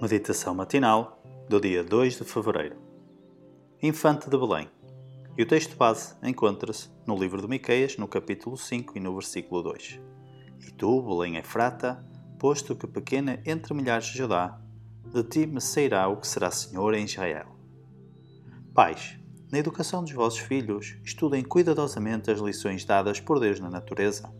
Meditação matinal do dia 2 de fevereiro. Infante de Belém. E o texto base encontra-se no livro de Miqueias, no capítulo 5 e no versículo 2. E tu, Belém Efrata, posto que pequena entre milhares de Judá, de ti me sairá o que será Senhor em Israel. Pais, na educação dos vossos filhos, estudem cuidadosamente as lições dadas por Deus na natureza.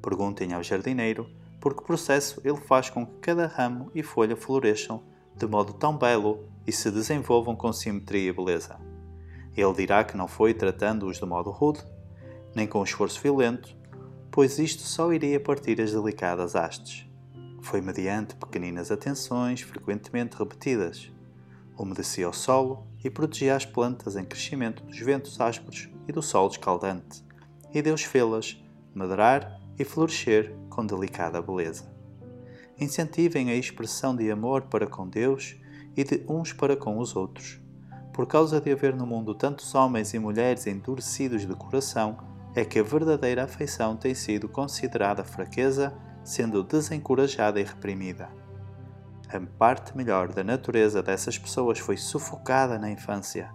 Perguntem ao jardineiro porque processo ele faz com que cada ramo e folha floresçam de modo tão belo e se desenvolvam com simetria e beleza. Ele dirá que não foi tratando-os de modo rude, nem com esforço violento, pois isto só iria partir as delicadas hastes. Foi mediante pequeninas atenções frequentemente repetidas. Umedecia o solo e protegia as plantas em crescimento dos ventos ásperos e do sol escaldante, e Deus fê-las madurar e florescer com delicada beleza. Incentivem a expressão de amor para com Deus e de uns para com os outros. Por causa de haver no mundo tantos homens e mulheres endurecidos de coração, é que a verdadeira afeição tem sido considerada fraqueza, sendo desencorajada e reprimida. A parte melhor da natureza dessas pessoas foi sufocada na infância,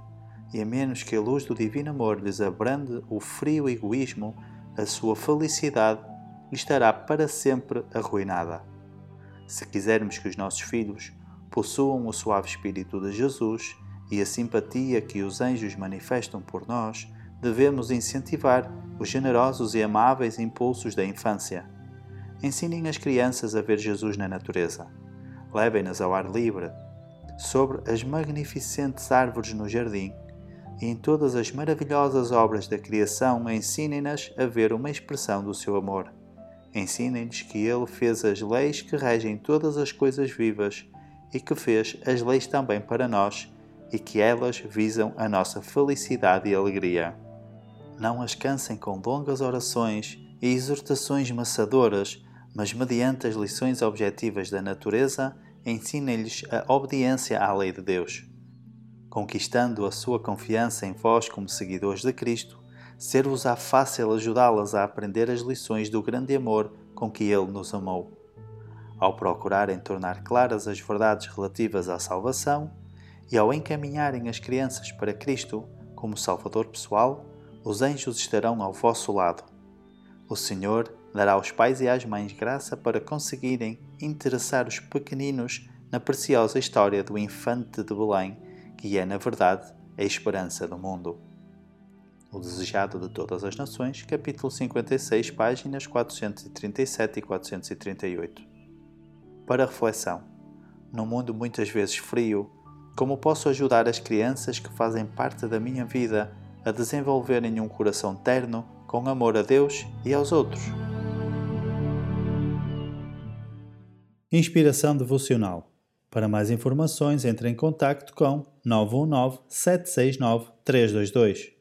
e a menos que a luz do divino amor lhes abrande o frio egoísmo, a sua felicidade estará para sempre arruinada. Se quisermos que os nossos filhos possuam o suave espírito de Jesus e a simpatia que os anjos manifestam por nós, devemos incentivar os generosos e amáveis impulsos da infância. Ensinem as crianças a ver Jesus na natureza. Levem-nas ao ar livre, sobre as magnificentes árvores no jardim e em todas as maravilhosas obras da criação ensinem-nas a ver uma expressão do seu amor. Ensinem-lhes que Ele fez as leis que regem todas as coisas vivas e que fez as leis também para nós e que elas visam a nossa felicidade e alegria. Não as cansem com longas orações e exortações maçadoras, mas mediante as lições objetivas da natureza, ensinem-lhes a obediência à lei de Deus. Conquistando a sua confiança em vós como seguidores de Cristo, ser-vos-á fácil ajudá-las a aprender as lições do grande amor com que Ele nos amou. Ao procurarem tornar claras as verdades relativas à salvação e ao encaminharem as crianças para Cristo como Salvador pessoal, os anjos estarão ao vosso lado. O Senhor dará aos pais e às mães graça para conseguirem interessar os pequeninos na preciosa história do infante de Belém, que é, na verdade, a esperança do mundo. O Desejado de Todas as Nações, capítulo 56, páginas 437 e 438. Para reflexão: num mundo muitas vezes frio, como posso ajudar as crianças que fazem parte da minha vida a desenvolverem um coração terno com amor a Deus e aos outros? Inspiração Devocional. Para mais informações, entre em contato com 919 769 322.